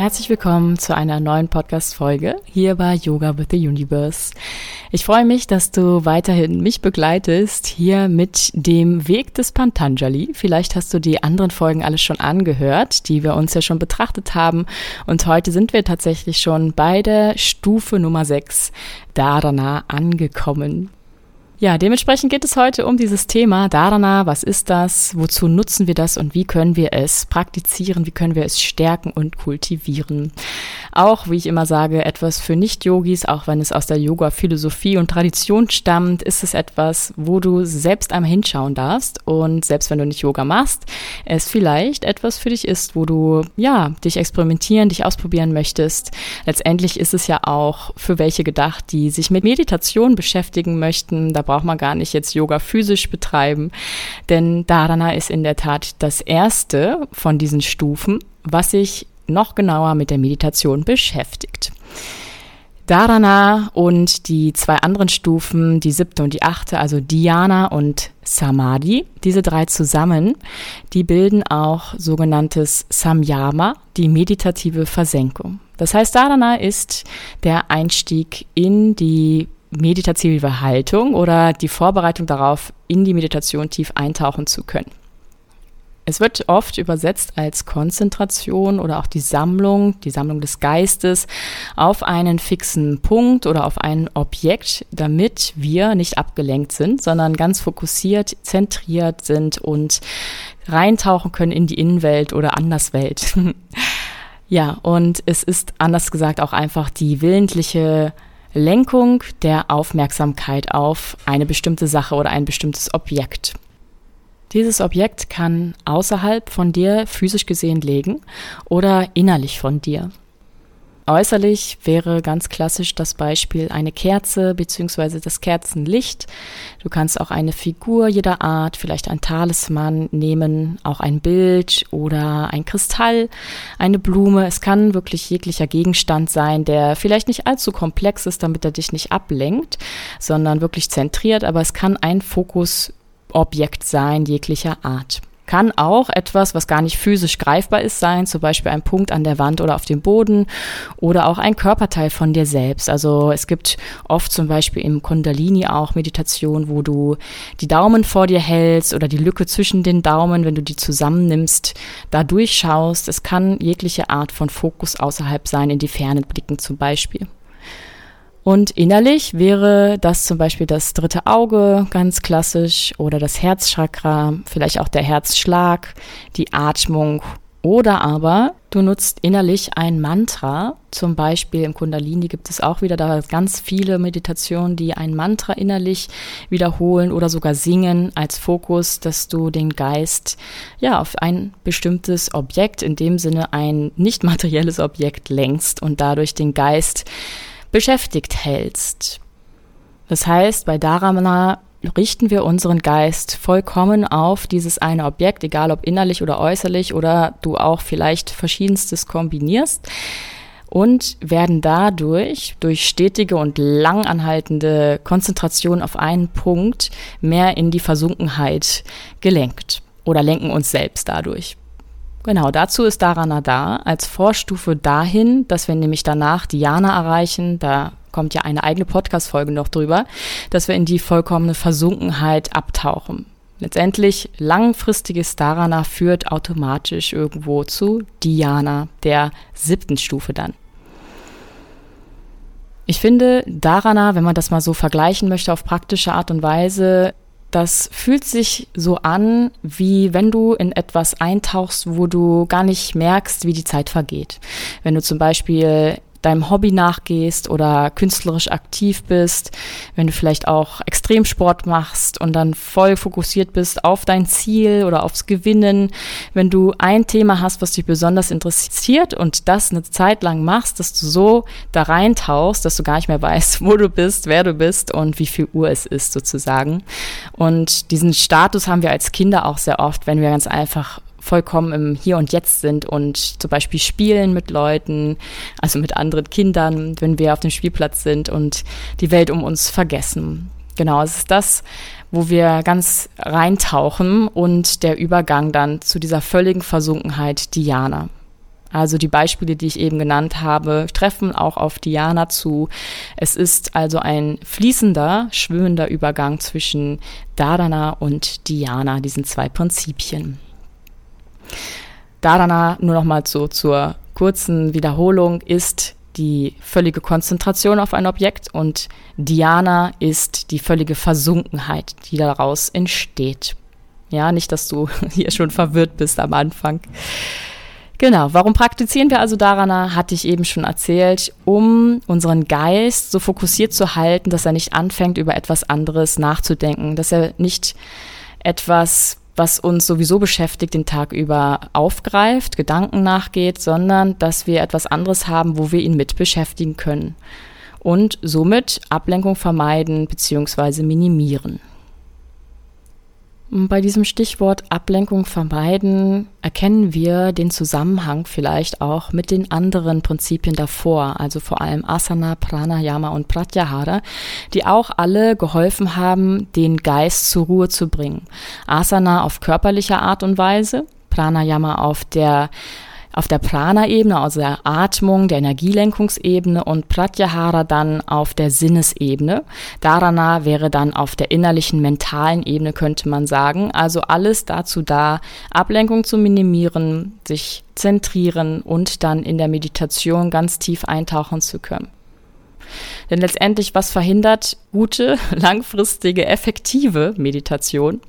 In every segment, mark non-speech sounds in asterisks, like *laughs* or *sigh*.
Herzlich willkommen zu einer neuen Podcast-Folge hier bei Yoga with the Universe. Ich freue mich, dass du weiterhin mich begleitest hier mit dem Weg des Pantanjali. Vielleicht hast du die anderen Folgen alles schon angehört, die wir uns ja schon betrachtet haben. Und heute sind wir tatsächlich schon bei der Stufe Nummer 6, Dharana, angekommen. Ja, dementsprechend geht es heute um dieses Thema Dharana. Was ist das? Wozu nutzen wir das? Und wie können wir es praktizieren? Wie können wir es stärken und kultivieren? Auch, wie ich immer sage, etwas für Nicht-Yogis, auch wenn es aus der Yoga-Philosophie und Tradition stammt, ist es etwas, wo du selbst einmal hinschauen darfst. Und selbst wenn du nicht Yoga machst, es vielleicht etwas für dich ist, wo du, ja, dich experimentieren, dich ausprobieren möchtest. Letztendlich ist es ja auch für welche gedacht, die sich mit Meditation beschäftigen möchten. Da braucht man gar nicht jetzt Yoga physisch betreiben, denn Dharana ist in der Tat das erste von diesen Stufen, was sich noch genauer mit der Meditation beschäftigt. Dharana und die zwei anderen Stufen, die siebte und die achte, also Dhyana und Samadhi, diese drei zusammen, die bilden auch sogenanntes Samyama, die meditative Versenkung. Das heißt, Dharana ist der Einstieg in die meditative Haltung oder die Vorbereitung darauf, in die Meditation tief eintauchen zu können. Es wird oft übersetzt als Konzentration oder auch die Sammlung, die Sammlung des Geistes auf einen fixen Punkt oder auf ein Objekt, damit wir nicht abgelenkt sind, sondern ganz fokussiert, zentriert sind und reintauchen können in die Innenwelt oder Anderswelt. *laughs* ja, und es ist anders gesagt auch einfach die willentliche Lenkung der Aufmerksamkeit auf eine bestimmte Sache oder ein bestimmtes Objekt. Dieses Objekt kann außerhalb von dir physisch gesehen liegen oder innerlich von dir. Äußerlich wäre ganz klassisch das Beispiel eine Kerze bzw. das Kerzenlicht. Du kannst auch eine Figur jeder Art, vielleicht ein Talisman nehmen, auch ein Bild oder ein Kristall, eine Blume. Es kann wirklich jeglicher Gegenstand sein, der vielleicht nicht allzu komplex ist, damit er dich nicht ablenkt, sondern wirklich zentriert, aber es kann ein Fokusobjekt sein jeglicher Art kann auch etwas, was gar nicht physisch greifbar ist, sein, zum Beispiel ein Punkt an der Wand oder auf dem Boden oder auch ein Körperteil von dir selbst. Also es gibt oft zum Beispiel im Kundalini auch Meditation, wo du die Daumen vor dir hältst oder die Lücke zwischen den Daumen, wenn du die zusammennimmst, da durchschaust. Es kann jegliche Art von Fokus außerhalb sein, in die Ferne blicken zum Beispiel. Und innerlich wäre das zum Beispiel das dritte Auge, ganz klassisch, oder das Herzchakra, vielleicht auch der Herzschlag, die Atmung. Oder aber du nutzt innerlich ein Mantra, zum Beispiel im Kundalini gibt es auch wieder da ganz viele Meditationen, die ein Mantra innerlich wiederholen oder sogar singen als Fokus, dass du den Geist ja auf ein bestimmtes Objekt, in dem Sinne ein nicht *laughs* materielles Objekt lenkst und dadurch den Geist beschäftigt hältst. Das heißt, bei Dharana richten wir unseren Geist vollkommen auf dieses eine Objekt, egal ob innerlich oder äußerlich oder du auch vielleicht verschiedenstes kombinierst und werden dadurch durch stetige und langanhaltende Konzentration auf einen Punkt mehr in die Versunkenheit gelenkt oder lenken uns selbst dadurch. Genau, dazu ist Dharana da, als Vorstufe dahin, dass wir nämlich danach Diana erreichen, da kommt ja eine eigene Podcast-Folge noch drüber, dass wir in die vollkommene Versunkenheit abtauchen. Letztendlich langfristiges Dharana führt automatisch irgendwo zu Dhyana, der siebten Stufe dann. Ich finde, Dharana, wenn man das mal so vergleichen möchte auf praktische Art und Weise, das fühlt sich so an, wie wenn du in etwas eintauchst, wo du gar nicht merkst, wie die Zeit vergeht. Wenn du zum Beispiel deinem Hobby nachgehst oder künstlerisch aktiv bist, wenn du vielleicht auch Extremsport machst und dann voll fokussiert bist auf dein Ziel oder aufs Gewinnen, wenn du ein Thema hast, was dich besonders interessiert und das eine Zeit lang machst, dass du so da reintauchst, dass du gar nicht mehr weißt, wo du bist, wer du bist und wie viel Uhr es ist sozusagen. Und diesen Status haben wir als Kinder auch sehr oft, wenn wir ganz einfach vollkommen im Hier und Jetzt sind und zum Beispiel spielen mit Leuten, also mit anderen Kindern, wenn wir auf dem Spielplatz sind und die Welt um uns vergessen. Genau, es ist das, wo wir ganz reintauchen und der Übergang dann zu dieser völligen Versunkenheit Diana. Also die Beispiele, die ich eben genannt habe, treffen auch auf Dhyana zu. Es ist also ein fließender, schwimmender Übergang zwischen Dharana und Dhyana, diesen zwei Prinzipien. Dharana, nur nochmal so zur kurzen Wiederholung, ist die völlige Konzentration auf ein Objekt und Dhyana ist die völlige Versunkenheit, die daraus entsteht. Ja, nicht, dass du *laughs* hier schon verwirrt bist am Anfang. Genau, warum praktizieren wir also Dharana, hatte ich eben schon erzählt, um unseren Geist so fokussiert zu halten, dass er nicht anfängt, über etwas anderes nachzudenken, dass er nicht etwas, was uns sowieso beschäftigt, den Tag über aufgreift, Gedanken nachgeht, sondern dass wir etwas anderes haben, wo wir ihn mit beschäftigen können und somit Ablenkung vermeiden bzw. minimieren. Bei diesem Stichwort Ablenkung vermeiden erkennen wir den Zusammenhang vielleicht auch mit den anderen Prinzipien davor, also vor allem Asana, Pranayama und Pratyahara, die auch alle geholfen haben, den Geist zur Ruhe zu bringen. Asana auf körperlicher Art und Weise, Pranayama auf der auf der Prana-Ebene, also der Atmung, der Energielenkungsebene und Pratyahara dann auf der Sinnesebene. Dharana wäre dann auf der innerlichen mentalen Ebene, könnte man sagen. Also alles dazu da, Ablenkung zu minimieren, sich zentrieren und dann in der Meditation ganz tief eintauchen zu können. Denn letztendlich, was verhindert gute, *laughs* langfristige, effektive Meditation?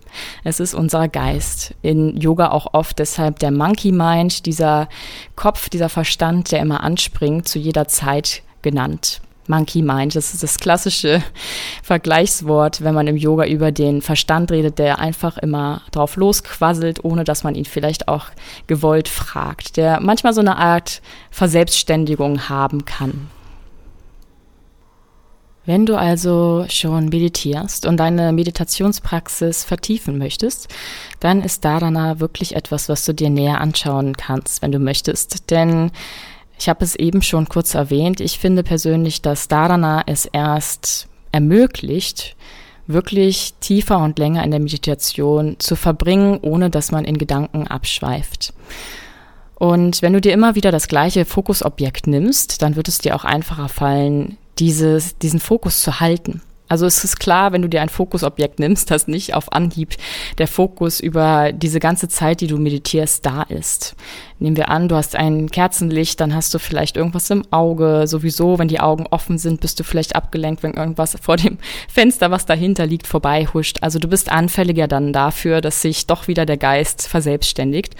Es ist unser Geist. In Yoga auch oft deshalb der Monkey Mind, dieser Kopf, dieser Verstand, der immer anspringt, zu jeder Zeit genannt. Monkey Mind, das ist das klassische *laughs* Vergleichswort, wenn man im Yoga über den Verstand redet, der einfach immer drauf losquasselt, ohne dass man ihn vielleicht auch gewollt fragt, der manchmal so eine Art Verselbstständigung haben kann. Wenn du also schon meditierst und deine Meditationspraxis vertiefen möchtest, dann ist Dharana wirklich etwas, was du dir näher anschauen kannst, wenn du möchtest. Denn ich habe es eben schon kurz erwähnt, ich finde persönlich, dass Dharana es erst ermöglicht, wirklich tiefer und länger in der Meditation zu verbringen, ohne dass man in Gedanken abschweift. Und wenn du dir immer wieder das gleiche Fokusobjekt nimmst, dann wird es dir auch einfacher fallen, dieses, diesen Fokus zu halten. Also es ist klar, wenn du dir ein Fokusobjekt nimmst, dass nicht auf Anhieb der Fokus über diese ganze Zeit, die du meditierst, da ist. Nehmen wir an, du hast ein Kerzenlicht, dann hast du vielleicht irgendwas im Auge. Sowieso, wenn die Augen offen sind, bist du vielleicht abgelenkt, wenn irgendwas vor dem *laughs* Fenster, was dahinter liegt, vorbeihuscht. Also du bist anfälliger dann dafür, dass sich doch wieder der Geist verselbstständigt.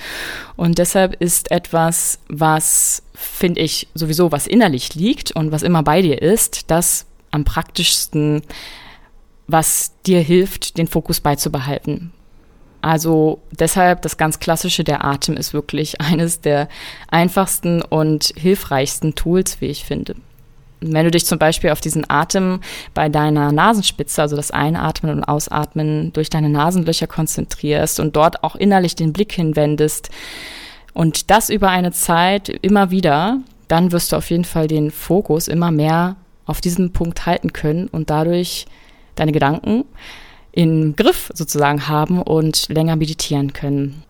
Und deshalb ist etwas, was finde ich sowieso, was innerlich liegt und was immer bei dir ist, das am praktischsten, was dir hilft, den Fokus beizubehalten. Also deshalb das ganz klassische, der Atem ist wirklich *laughs* eines der einfachsten und hilfreichsten Tools, wie ich finde. Wenn du dich zum Beispiel auf diesen Atem bei deiner Nasenspitze, also das Einatmen und Ausatmen durch deine Nasenlöcher konzentrierst und dort auch innerlich den Blick hinwendest und das über eine Zeit immer wieder, dann wirst du auf jeden Fall den Fokus immer mehr auf diesen Punkt halten können und dadurch deine Gedanken im Griff sozusagen haben und länger meditieren können.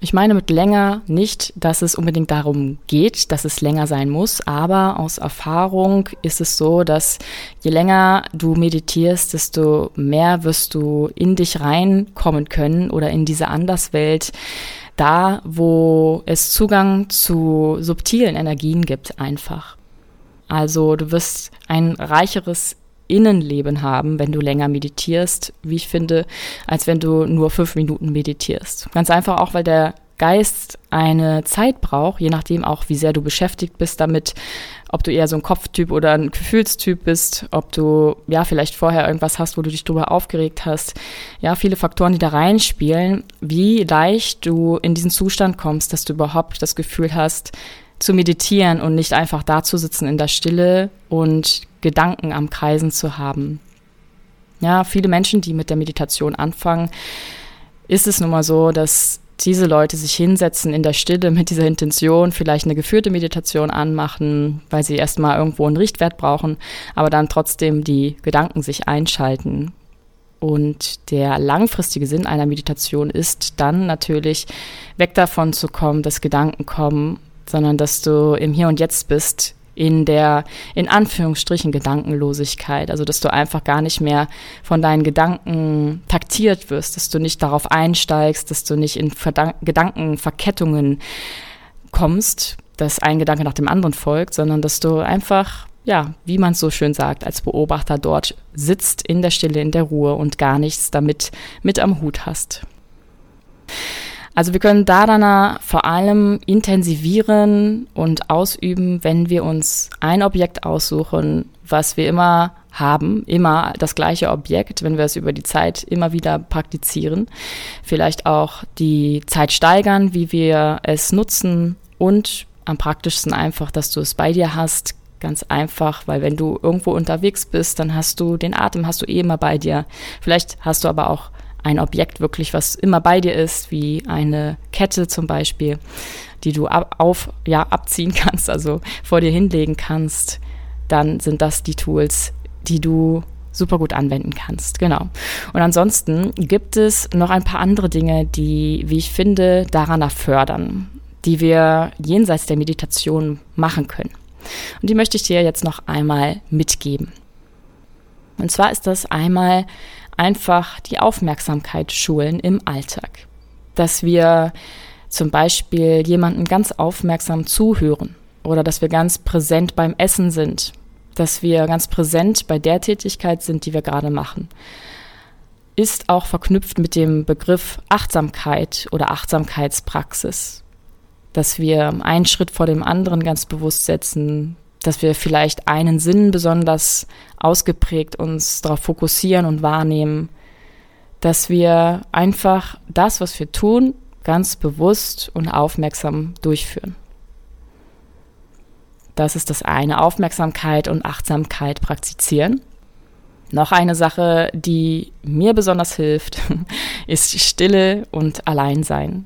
Ich meine mit länger nicht, dass es unbedingt darum geht, dass es länger sein muss, aber aus Erfahrung ist es so, dass je länger du meditierst, desto mehr wirst du in dich reinkommen können oder in diese Anderswelt, da wo es Zugang zu subtilen Energien gibt einfach. Also du wirst ein reicheres Innenleben haben, wenn du länger meditierst, wie ich finde, als wenn du nur fünf Minuten meditierst. Ganz einfach auch, weil der Geist eine Zeit braucht, je nachdem auch, wie sehr du beschäftigt bist damit, ob du eher so ein Kopftyp oder ein Gefühlstyp bist, ob du ja vielleicht vorher irgendwas hast, wo du dich drüber aufgeregt hast. Ja, viele Faktoren, die da reinspielen, wie leicht du in diesen Zustand kommst, dass du überhaupt das Gefühl hast, zu meditieren und nicht einfach da zu sitzen in der Stille und Gedanken am Kreisen zu haben. Ja, viele Menschen, die mit der Meditation anfangen, ist es nun mal so, dass diese Leute sich hinsetzen in der Stille mit dieser Intention, vielleicht eine geführte Meditation anmachen, weil sie erstmal irgendwo einen Richtwert brauchen, aber dann trotzdem die Gedanken sich einschalten. Und der langfristige Sinn einer Meditation ist dann natürlich weg davon zu kommen, dass Gedanken kommen sondern dass du im Hier und Jetzt bist, in der, in Anführungsstrichen, Gedankenlosigkeit. Also, dass du einfach gar nicht mehr von deinen Gedanken taktiert wirst, dass du nicht darauf einsteigst, dass du nicht in Verdan Gedankenverkettungen kommst, dass ein Gedanke nach dem anderen folgt, sondern dass du einfach, ja, wie man es so schön sagt, als Beobachter dort sitzt in der Stille, in der Ruhe und gar nichts damit mit am Hut hast. Also wir können Dharana vor allem intensivieren und ausüben, wenn wir uns ein Objekt aussuchen, was wir immer haben, immer das gleiche Objekt, wenn wir es über die Zeit immer wieder praktizieren. Vielleicht auch die Zeit steigern, wie wir es nutzen und am praktischsten einfach, dass du es bei dir hast, Ganz einfach, weil wenn du irgendwo unterwegs bist, dann hast du den Atem, hast du eh immer bei dir. Vielleicht hast du aber auch ein Objekt wirklich, was immer bei dir ist, wie eine Kette zum Beispiel, die du ab, auf, ja, abziehen *laughs* kannst, also vor dir hinlegen kannst, dann sind das die Tools, die du super gut anwenden kannst. Genau. Und ansonsten gibt es noch ein paar andere Dinge, die, wie ich finde, daran fördern, die wir jenseits der Meditation machen können. Und die möchte ich dir jetzt noch einmal mitgeben. Und zwar ist das einmal einfach die Aufmerksamkeit schulen im Alltag. Dass wir zum Beispiel jemanden ganz aufmerksam zuhören oder dass wir ganz präsent beim Essen sind, dass wir ganz präsent bei der Tätigkeit sind, die wir gerade machen, ist auch verknüpft mit dem Begriff Achtsamkeit oder Achtsamkeitspraxis. Dass wir einen Schritt vor dem anderen ganz bewusst setzen, dass wir vielleicht einen Sinn besonders ausgeprägt uns darauf fokussieren und wahrnehmen, dass wir einfach das, was wir tun, ganz bewusst und aufmerksam durchführen. Das ist das eine, Aufmerksamkeit und Achtsamkeit praktizieren. Noch eine Sache, die mir besonders hilft, *laughs* ist Stille und Alleinsein.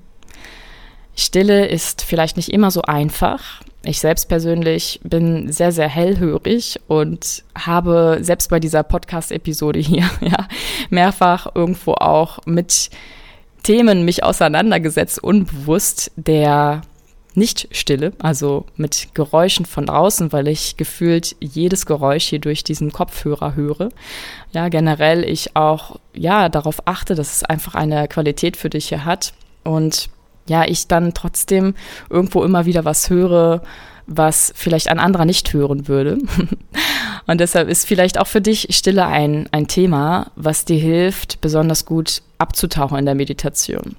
Stille ist vielleicht nicht immer so einfach, ich selbst persönlich bin sehr, sehr hellhörig und habe selbst bei dieser Podcast-Episode hier *laughs* ja, mehrfach irgendwo auch mit Themen mich auseinandergesetzt, unbewusst der Nicht-Stille, also mit Geräuschen von draußen, weil ich gefühlt jedes Geräusch hier durch diesen Kopfhörer höre. Ja, generell ich auch, ja, darauf achte, dass es einfach eine Qualität für dich hier hat und ja, ich dann trotzdem irgendwo immer wieder was höre, was vielleicht ein anderer nicht hören würde. *laughs* Und deshalb ist vielleicht auch für dich Stille ein, ein Thema, was dir hilft, besonders gut abzutauchen in der Meditation.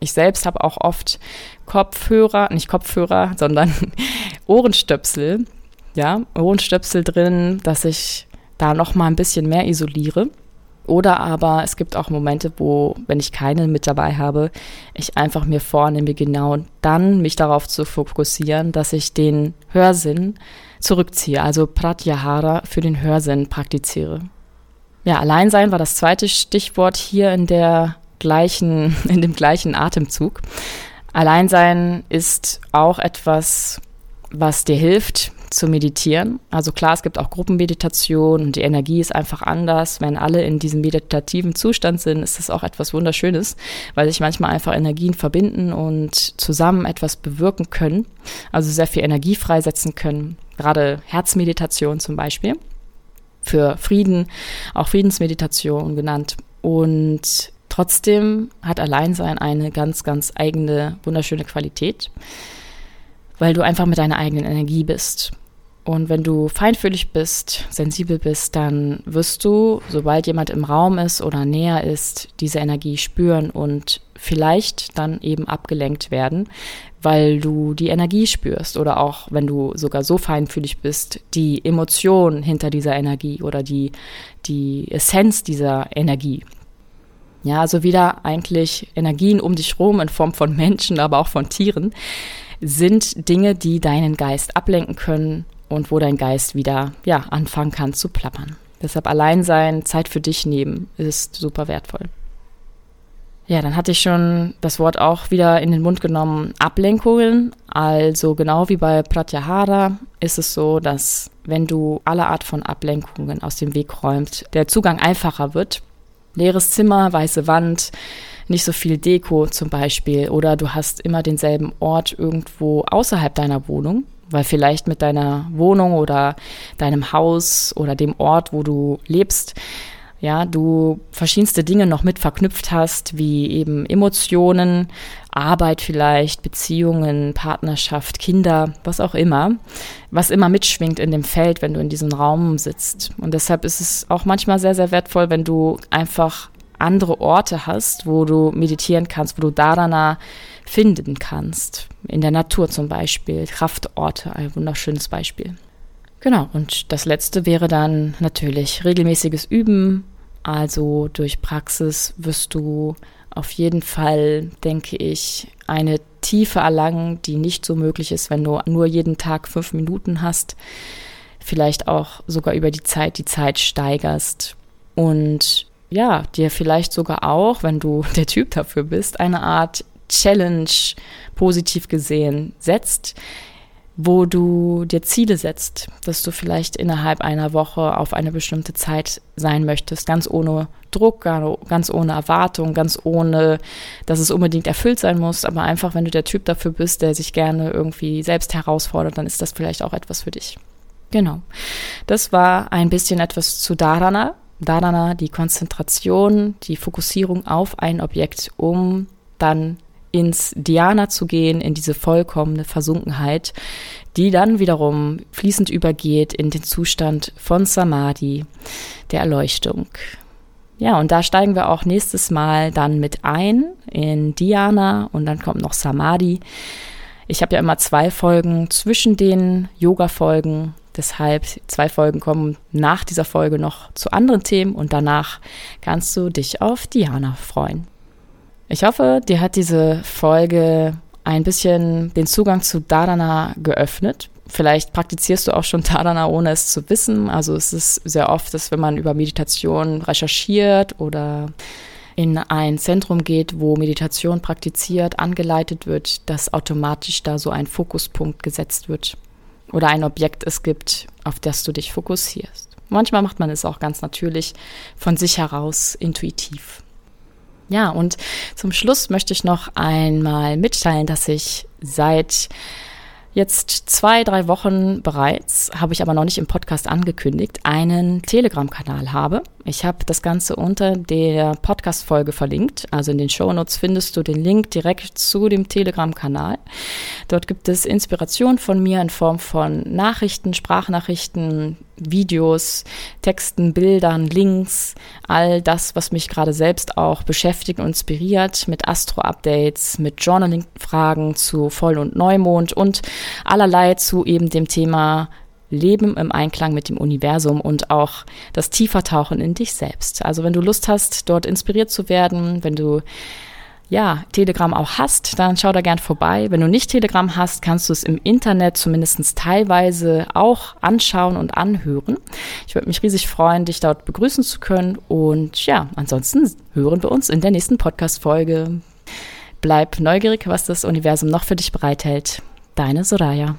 Ich selbst habe auch oft Kopfhörer, nicht Kopfhörer, *laughs* sondern Ohrenstöpsel, ja, Ohrenstöpsel drin, dass ich da noch mal ein bisschen mehr isoliere. Oder aber es gibt auch Momente, wo, wenn ich keine mit dabei habe, ich einfach mir vornehme, genau dann mich darauf zu fokussieren, dass ich den Hörsinn zurückziehe, also Pratyahara für den Hörsinn praktiziere. Ja, Alleinsein war das zweite Stichwort hier in der gleichen, *laughs* in dem gleichen Atemzug. Alleinsein ist auch etwas, was dir hilft, zu meditieren. Also klar, es gibt auch Gruppenmeditation und die Energie ist einfach anders. Wenn alle in diesem meditativen Zustand sind, ist das auch etwas Wunderschönes, weil sich manchmal einfach Energien verbinden und zusammen etwas bewirken können. Also sehr viel Energie freisetzen können. Gerade Herzmeditation zum Beispiel. Für Frieden, auch Friedensmeditation genannt. Und trotzdem hat Alleinsein eine ganz, ganz eigene, wunderschöne Qualität weil du einfach mit deiner eigenen Energie bist. Und wenn du feinfühlig bist, sensibel bist, dann wirst du, sobald jemand im Raum ist oder näher ist, diese Energie spüren und vielleicht dann eben abgelenkt werden, weil du die Energie spürst oder auch wenn du sogar so feinfühlig bist, die Emotion hinter dieser Energie oder die, die Essenz dieser Energie. Ja, also wieder eigentlich Energien um dich rum in Form von Menschen, aber auch von Tieren, sind Dinge, die deinen Geist ablenken können und wo dein Geist wieder ja, anfangen kann zu plappern. Deshalb allein sein, Zeit für dich nehmen, ist super wertvoll. Ja, dann hatte ich schon das Wort auch wieder in den Mund genommen, Ablenkungen. Also genau wie bei Pratyahara ist es so, dass wenn du alle Art von Ablenkungen aus dem Weg räumst, der Zugang einfacher wird. Leeres Zimmer, weiße Wand, nicht so viel Deko zum Beispiel oder du hast immer denselben Ort irgendwo außerhalb deiner Wohnung, weil vielleicht mit deiner Wohnung oder deinem Haus oder dem Ort, wo du lebst, ja, du verschiedenste Dinge noch mit verknüpft hast, wie eben Emotionen, Arbeit vielleicht, Beziehungen, Partnerschaft, Kinder, was auch immer, was immer mitschwingt in dem Feld, wenn du in diesem Raum sitzt. Und deshalb ist es auch manchmal sehr, sehr wertvoll, wenn du einfach andere Orte hast, wo du meditieren kannst, wo du Dharana finden kannst. In der Natur zum Beispiel, Kraftorte, ein wunderschönes Beispiel. Genau, und das letzte wäre dann natürlich regelmäßiges Üben. Also durch Praxis wirst du auf jeden Fall, denke ich, eine Tiefe erlangen, die nicht so möglich ist, wenn du nur jeden Tag fünf Minuten hast. Vielleicht auch sogar über die Zeit die Zeit steigerst. Und ja, dir vielleicht sogar auch, wenn du *laughs* der Typ dafür bist, eine Art Challenge positiv gesehen setzt, wo du dir Ziele setzt, dass du vielleicht innerhalb einer Woche auf eine bestimmte Zeit sein möchtest, ganz ohne Druck, ganz ohne Erwartung, ganz ohne, dass es unbedingt erfüllt sein muss, aber einfach, wenn du der Typ dafür bist, der sich gerne irgendwie selbst herausfordert, dann ist das vielleicht auch etwas für dich. Genau. Das war ein bisschen etwas zu Dharana. Dharana, die Konzentration, die Fokussierung auf ein Objekt, um dann ins Dhyana zu gehen, in diese vollkommene Versunkenheit, die dann wiederum fließend übergeht in den Zustand von Samadhi, der Erleuchtung. Ja, und da steigen wir auch nächstes Mal dann mit ein in Dhyana und dann kommt noch Samadhi. Ich habe ja immer zwei Folgen zwischen den Yoga-Folgen Deshalb zwei Folgen kommen nach dieser Folge noch zu anderen Themen und danach kannst du dich auf Diana freuen. Ich hoffe, dir hat diese Folge ein bisschen den Zugang zu Dharana geöffnet. Vielleicht praktizierst du auch schon *laughs* Dharana, ohne es zu wissen. Also es ist sehr oft, dass wenn man über Meditation recherchiert oder in ein Zentrum geht, wo Meditation praktiziert, angeleitet wird, dass automatisch da so ein Fokuspunkt gesetzt wird oder ein Objekt es gibt, auf das du dich fokussierst. Manchmal macht man es auch ganz natürlich von sich heraus intuitiv. Ja, und zum Schluss möchte ich noch einmal mitteilen, dass ich seit jetzt zwei, drei Wochen bereits, habe ich aber noch nicht im Podcast angekündigt, einen Telegram-Kanal habe. Ich habe das Ganze unter der Podcast-Folge verlinkt. Also in den Show Notes findest du den Link direkt zu dem Telegram-Kanal. Dort gibt es Inspiration von mir in Form von Nachrichten, Sprachnachrichten, Videos, Texten, Bildern, Links, all das, was mich gerade selbst auch beschäftigt und inspiriert, mit Astro-Updates, mit Journaling-Fragen zu Voll- und Neumond und allerlei zu eben dem Thema Leben im Einklang mit dem Universum und auch das Tiefertauchen in dich selbst. Also wenn du Lust hast, dort inspiriert zu werden, wenn du ja, Telegram auch hast, dann schau da gern vorbei. Wenn du nicht Telegram hast, kannst du es im Internet zumindest teilweise auch anschauen und anhören. Ich würde mich riesig freuen, dich dort begrüßen zu können. Und ja, ansonsten hören wir uns in der nächsten Podcast-Folge. Bleib neugierig, was das Universum noch für dich bereithält. Deine Soraya.